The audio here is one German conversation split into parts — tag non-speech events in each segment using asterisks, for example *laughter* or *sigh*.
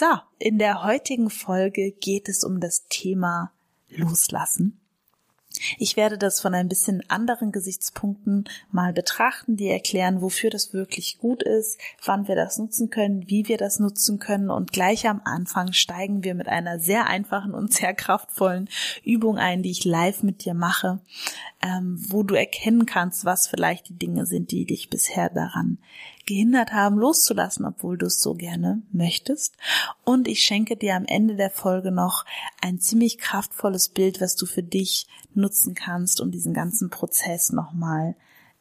So, in der heutigen Folge geht es um das Thema Loslassen. Ich werde das von ein bisschen anderen Gesichtspunkten mal betrachten, die erklären, wofür das wirklich gut ist, wann wir das nutzen können, wie wir das nutzen können und gleich am Anfang steigen wir mit einer sehr einfachen und sehr kraftvollen Übung ein, die ich live mit dir mache, ähm, wo du erkennen kannst, was vielleicht die Dinge sind, die dich bisher daran gehindert haben, loszulassen, obwohl du es so gerne möchtest. Und ich schenke dir am Ende der Folge noch ein ziemlich kraftvolles Bild, was du für dich nutzen kannst, um diesen ganzen Prozess nochmal,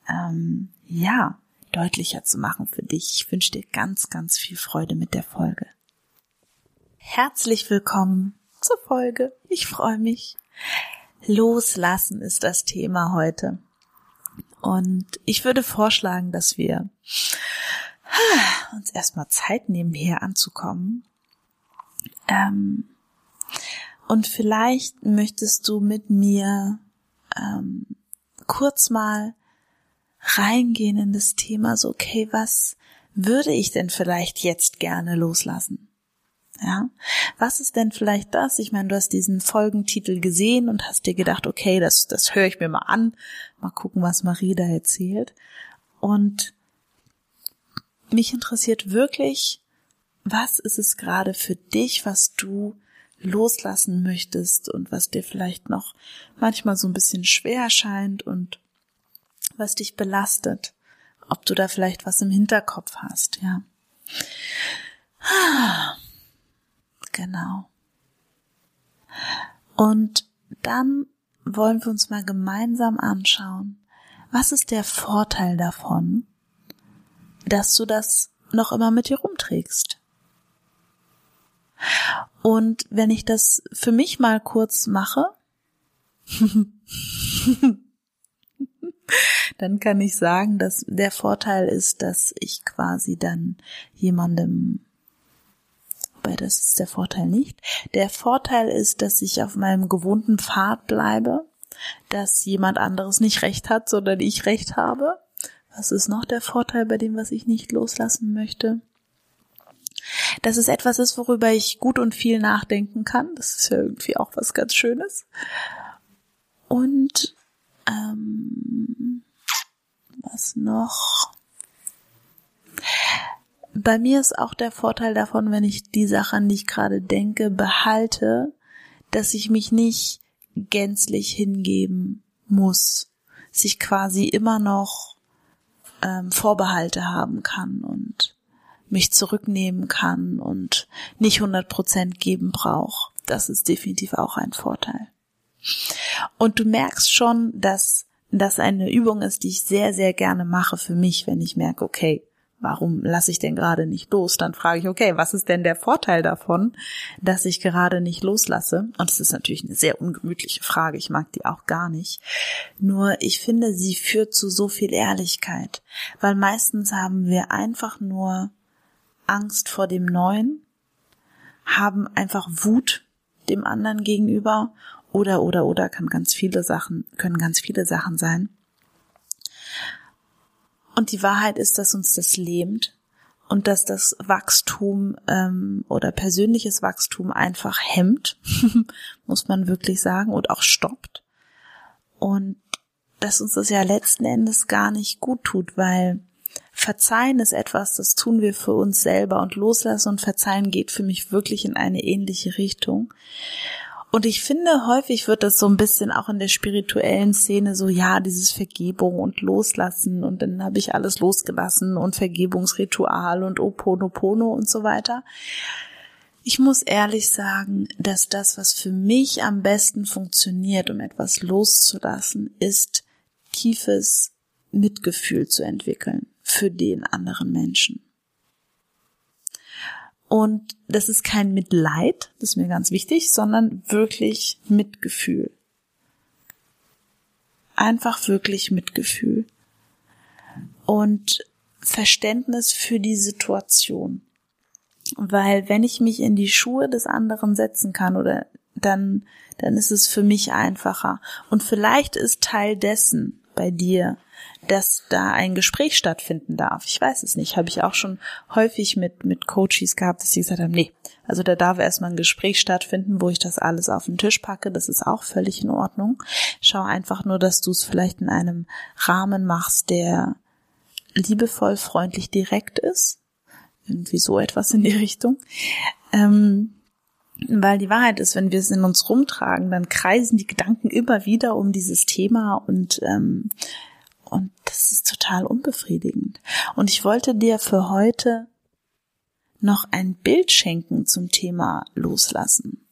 ähm, ja, deutlicher zu machen für dich. Ich wünsche dir ganz, ganz viel Freude mit der Folge. Herzlich willkommen zur Folge. Ich freue mich. Loslassen ist das Thema heute. Und ich würde vorschlagen, dass wir uns erstmal Zeit nehmen, hier anzukommen. Ähm, und vielleicht möchtest du mit mir ähm, kurz mal reingehen in das Thema, so, okay, was würde ich denn vielleicht jetzt gerne loslassen? Ja, was ist denn vielleicht das? Ich meine, du hast diesen Folgentitel gesehen und hast dir gedacht, okay, das, das höre ich mir mal an, mal gucken, was Marie da erzählt. Und mich interessiert wirklich, was ist es gerade für dich, was du loslassen möchtest und was dir vielleicht noch manchmal so ein bisschen schwer erscheint und was dich belastet, ob du da vielleicht was im Hinterkopf hast, ja. Genau. Und dann wollen wir uns mal gemeinsam anschauen, was ist der Vorteil davon, dass du das noch immer mit dir rumträgst. Und wenn ich das für mich mal kurz mache, *laughs* dann kann ich sagen, dass der Vorteil ist, dass ich quasi dann jemandem Wobei das ist der Vorteil nicht. Der Vorteil ist, dass ich auf meinem gewohnten Pfad bleibe, dass jemand anderes nicht recht hat, sondern ich recht habe. Was ist noch der Vorteil bei dem, was ich nicht loslassen möchte? Dass es etwas ist, worüber ich gut und viel nachdenken kann. Das ist ja irgendwie auch was ganz Schönes. Und ähm, was noch? Bei mir ist auch der Vorteil davon, wenn ich die Sache, an die ich gerade denke, behalte, dass ich mich nicht gänzlich hingeben muss, sich quasi immer noch ähm, Vorbehalte haben kann und mich zurücknehmen kann und nicht 100 Prozent geben braucht. Das ist definitiv auch ein Vorteil. Und du merkst schon, dass das eine Übung ist, die ich sehr, sehr gerne mache für mich, wenn ich merke, okay, warum lasse ich denn gerade nicht los? Dann frage ich, okay, was ist denn der Vorteil davon, dass ich gerade nicht loslasse? Und es ist natürlich eine sehr ungemütliche Frage, ich mag die auch gar nicht. Nur ich finde, sie führt zu so viel Ehrlichkeit, weil meistens haben wir einfach nur Angst vor dem Neuen, haben einfach Wut dem anderen gegenüber oder oder oder kann ganz viele Sachen können ganz viele Sachen sein und die Wahrheit ist, dass uns das lähmt und dass das Wachstum ähm, oder persönliches Wachstum einfach hemmt, *laughs* muss man wirklich sagen, und auch stoppt. Und dass uns das ja letzten Endes gar nicht gut tut, weil Verzeihen ist etwas, das tun wir für uns selber und loslassen und verzeihen geht für mich wirklich in eine ähnliche Richtung. Und ich finde, häufig wird das so ein bisschen auch in der spirituellen Szene so, ja, dieses Vergebung und Loslassen und dann habe ich alles losgelassen und Vergebungsritual und Oponopono und so weiter. Ich muss ehrlich sagen, dass das, was für mich am besten funktioniert, um etwas loszulassen, ist tiefes Mitgefühl zu entwickeln für den anderen Menschen. Und das ist kein Mitleid, das ist mir ganz wichtig, sondern wirklich Mitgefühl. Einfach wirklich Mitgefühl. Und Verständnis für die Situation. Weil wenn ich mich in die Schuhe des anderen setzen kann oder dann, dann ist es für mich einfacher. Und vielleicht ist Teil dessen bei dir, dass da ein Gespräch stattfinden darf. Ich weiß es nicht. Habe ich auch schon häufig mit, mit Coaches gehabt, dass sie gesagt haben, nee, also da darf erstmal ein Gespräch stattfinden, wo ich das alles auf den Tisch packe. Das ist auch völlig in Ordnung. Schau einfach nur, dass du es vielleicht in einem Rahmen machst, der liebevoll, freundlich, direkt ist. Irgendwie so etwas in die *laughs* Richtung. Ähm, weil die Wahrheit ist, wenn wir es in uns rumtragen, dann kreisen die Gedanken immer wieder um dieses Thema und ähm, und das ist total unbefriedigend. Und ich wollte dir für heute noch ein Bild schenken zum Thema Loslassen.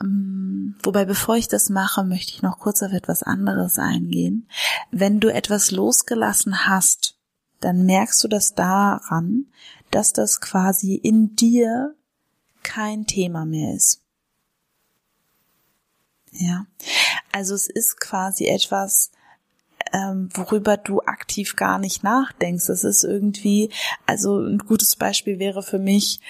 Ähm, wobei, bevor ich das mache, möchte ich noch kurz auf etwas anderes eingehen. Wenn du etwas losgelassen hast, dann merkst du das daran, dass das quasi in dir kein Thema mehr ist. Ja, also es ist quasi etwas, ähm, worüber du aktiv gar nicht nachdenkst. Das ist irgendwie, also ein gutes Beispiel wäre für mich,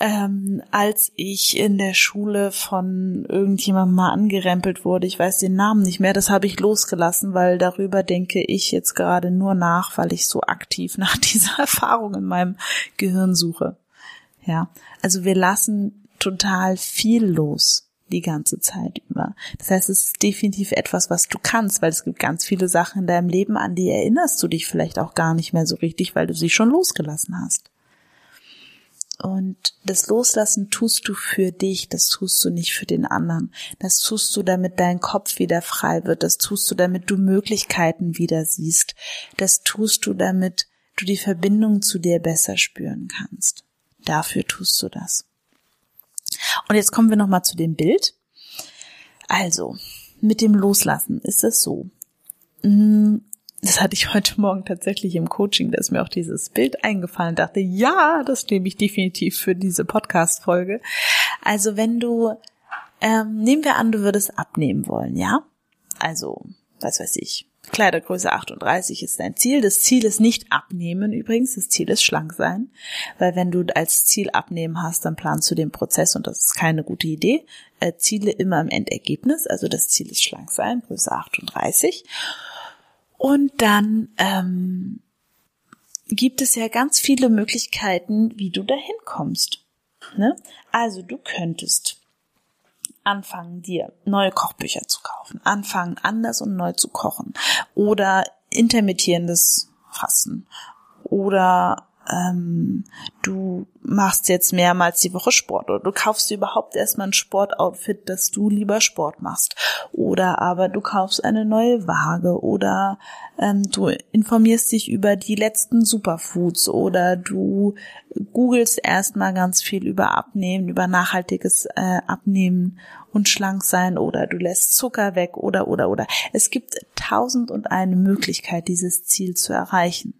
ähm, als ich in der Schule von irgendjemandem mal angerempelt wurde, ich weiß den Namen nicht mehr, das habe ich losgelassen, weil darüber denke ich jetzt gerade nur nach, weil ich so aktiv *laughs* nach dieser Erfahrung in meinem Gehirn suche. Ja, also wir lassen total viel los die ganze Zeit über. Das heißt, es ist definitiv etwas, was du kannst, weil es gibt ganz viele Sachen in deinem Leben, an die erinnerst du dich vielleicht auch gar nicht mehr so richtig, weil du sie schon losgelassen hast. Und das Loslassen tust du für dich, das tust du nicht für den anderen. Das tust du, damit dein Kopf wieder frei wird. Das tust du, damit du Möglichkeiten wieder siehst. Das tust du, damit du die Verbindung zu dir besser spüren kannst. Dafür tust du das. Und jetzt kommen wir nochmal zu dem Bild. Also, mit dem Loslassen ist es so. Mm, das hatte ich heute Morgen tatsächlich im Coaching, da ist mir auch dieses Bild eingefallen, dachte, ja, das nehme ich definitiv für diese Podcast-Folge. Also wenn du, ähm, nehmen wir an, du würdest abnehmen wollen, ja? Also, was weiß ich, Kleidergröße 38 ist dein Ziel. Das Ziel ist nicht abnehmen übrigens, das Ziel ist schlank sein, weil wenn du als Ziel abnehmen hast, dann planst du den Prozess und das ist keine gute Idee. Äh, Ziele immer im Endergebnis, also das Ziel ist schlank sein, Größe 38. Und dann ähm, gibt es ja ganz viele Möglichkeiten, wie du dahin kommst. Ne? Also du könntest anfangen, dir neue Kochbücher zu kaufen, anfangen, anders und neu zu kochen. Oder intermittierendes Fasten. Oder ähm, du machst jetzt mehrmals die Woche Sport oder du kaufst dir überhaupt erstmal ein Sportoutfit, dass du lieber Sport machst oder aber du kaufst eine neue Waage oder ähm, du informierst dich über die letzten Superfoods oder du googelst erstmal ganz viel über Abnehmen, über nachhaltiges äh, Abnehmen und schlank sein oder du lässt Zucker weg oder oder oder. Es gibt tausend und eine Möglichkeit, dieses Ziel zu erreichen.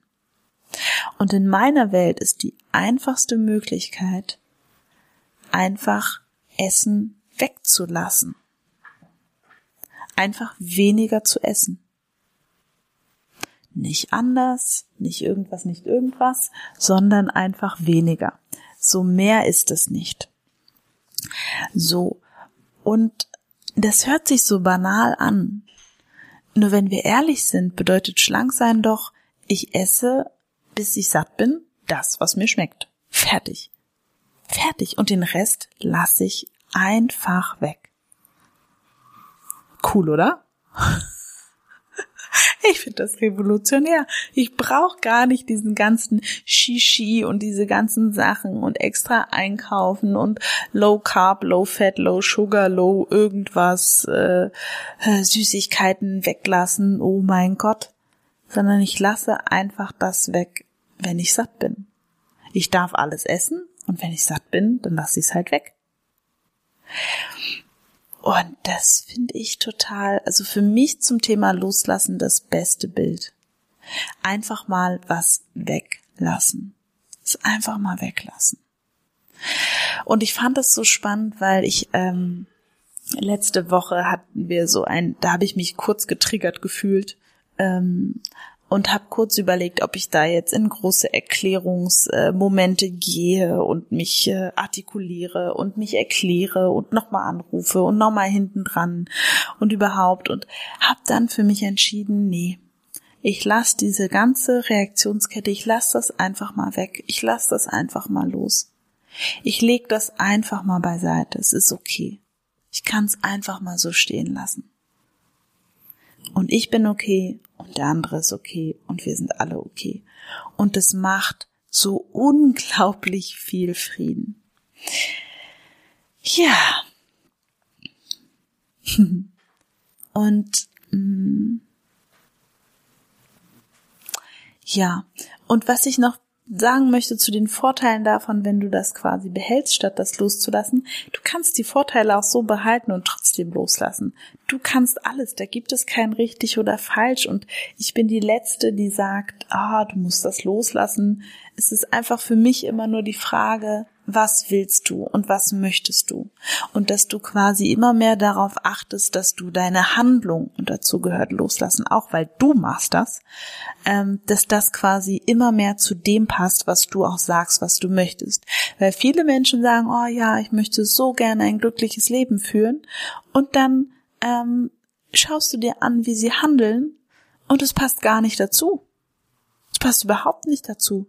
Und in meiner Welt ist die einfachste Möglichkeit, einfach Essen wegzulassen. Einfach weniger zu essen. Nicht anders, nicht irgendwas, nicht irgendwas, sondern einfach weniger. So mehr ist es nicht. So. Und das hört sich so banal an. Nur wenn wir ehrlich sind, bedeutet schlank sein doch, ich esse bis ich satt bin, das, was mir schmeckt. Fertig. Fertig. Und den Rest lasse ich einfach weg. Cool, oder? *laughs* Ich finde das revolutionär. Ich brauche gar nicht diesen ganzen Shishi und diese ganzen Sachen und extra einkaufen und Low Carb, Low Fat, Low Sugar, Low irgendwas, äh, äh Süßigkeiten weglassen. Oh mein Gott. Sondern ich lasse einfach das weg, wenn ich satt bin. Ich darf alles essen und wenn ich satt bin, dann lasse ich es halt weg. Und das finde ich total, also für mich zum Thema Loslassen das beste Bild. Einfach mal was weglassen. Es einfach mal weglassen. Und ich fand das so spannend, weil ich ähm, letzte Woche hatten wir so ein, da habe ich mich kurz getriggert gefühlt ähm, und habe kurz überlegt, ob ich da jetzt in große Erklärungsmomente gehe und mich äh, artikuliere und mich erkläre und nochmal anrufe und nochmal hinten dran und überhaupt und habe dann für mich entschieden, nee, ich lasse diese ganze Reaktionskette, ich lasse das einfach mal weg, ich lasse das einfach mal los. Ich leg das einfach mal beiseite, es ist okay. Ich kann es einfach mal so stehen lassen. Und ich bin okay und der andere ist okay und wir sind alle okay. Und es macht so unglaublich viel Frieden. Ja. *laughs* Und mm, ja, und was ich noch sagen möchte zu den Vorteilen davon, wenn du das quasi behältst, statt das loszulassen. Du kannst die Vorteile auch so behalten und trotzdem loslassen. Du kannst alles, da gibt es kein richtig oder falsch und ich bin die Letzte, die sagt, ah, du musst das loslassen. Es ist einfach für mich immer nur die Frage, was willst du und was möchtest du. Und dass du quasi immer mehr darauf achtest, dass du deine Handlung, und dazu gehört loslassen, auch weil du machst das, ähm, dass das quasi immer mehr zu dem passt, was du auch sagst, was du möchtest. Weil viele Menschen sagen, oh ja, ich möchte so gerne ein glückliches Leben führen. Und dann ähm, schaust du dir an, wie sie handeln, und es passt gar nicht dazu. Es passt überhaupt nicht dazu.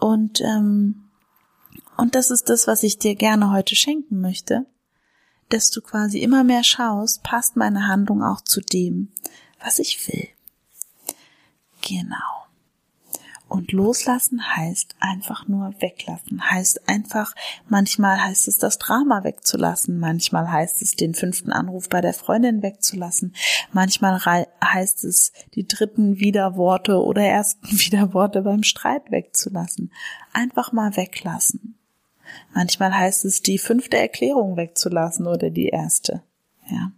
Und ähm, und das ist das, was ich dir gerne heute schenken möchte, dass du quasi immer mehr schaust, passt meine Handlung auch zu dem, was ich will. Genau. Und loslassen heißt einfach nur weglassen, heißt einfach, manchmal heißt es das Drama wegzulassen, manchmal heißt es den fünften Anruf bei der Freundin wegzulassen, manchmal heißt es die dritten Widerworte oder ersten *laughs* Widerworte beim Streit wegzulassen. Einfach mal weglassen. Manchmal heißt es, die fünfte Erklärung wegzulassen oder die erste. Ja.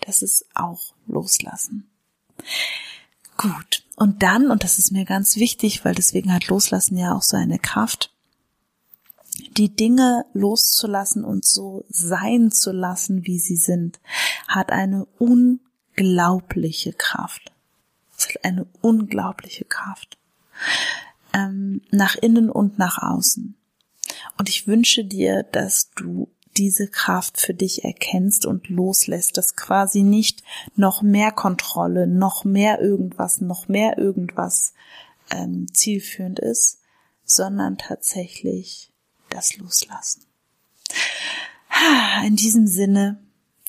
Das ist auch loslassen. Gut. Und dann, und das ist mir ganz wichtig, weil deswegen hat Loslassen ja auch so eine Kraft, die Dinge loszulassen und so sein zu lassen, wie sie sind, hat eine unglaubliche Kraft. Es hat eine unglaubliche Kraft. Ähm, nach innen und nach außen. Und ich wünsche dir, dass du diese Kraft für dich erkennst und loslässt, dass quasi nicht noch mehr Kontrolle, noch mehr irgendwas, noch mehr irgendwas ähm, zielführend ist, sondern tatsächlich das Loslassen. In diesem Sinne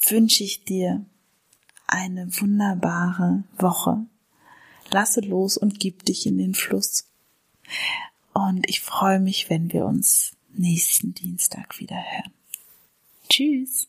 wünsche ich dir eine wunderbare Woche. Lasse los und gib dich in den Fluss. Und ich freue mich, wenn wir uns nächsten Dienstag wieder hören. Tschüss.